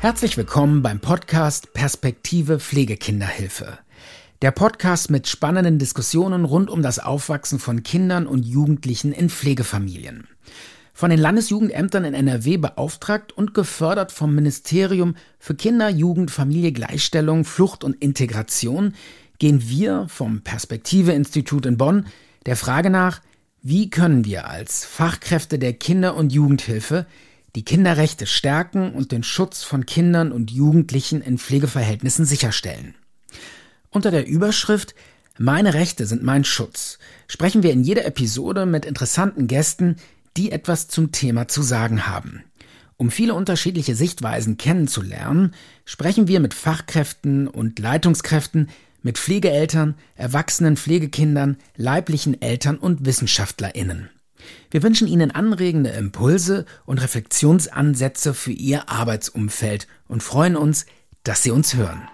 Herzlich willkommen beim Podcast Perspektive Pflegekinderhilfe. Der Podcast mit spannenden Diskussionen rund um das Aufwachsen von Kindern und Jugendlichen in Pflegefamilien. Von den Landesjugendämtern in NRW beauftragt und gefördert vom Ministerium für Kinder, Jugend, Familie, Gleichstellung, Flucht und Integration gehen wir vom Perspektive Institut in Bonn der Frage nach, wie können wir als Fachkräfte der Kinder- und Jugendhilfe die Kinderrechte stärken und den Schutz von Kindern und Jugendlichen in Pflegeverhältnissen sicherstellen. Unter der Überschrift Meine Rechte sind mein Schutz sprechen wir in jeder Episode mit interessanten Gästen, die etwas zum Thema zu sagen haben. Um viele unterschiedliche Sichtweisen kennenzulernen, sprechen wir mit Fachkräften und Leitungskräften, mit Pflegeeltern, erwachsenen Pflegekindern, leiblichen Eltern und Wissenschaftlerinnen. Wir wünschen Ihnen anregende Impulse und Reflexionsansätze für Ihr Arbeitsumfeld und freuen uns, dass Sie uns hören.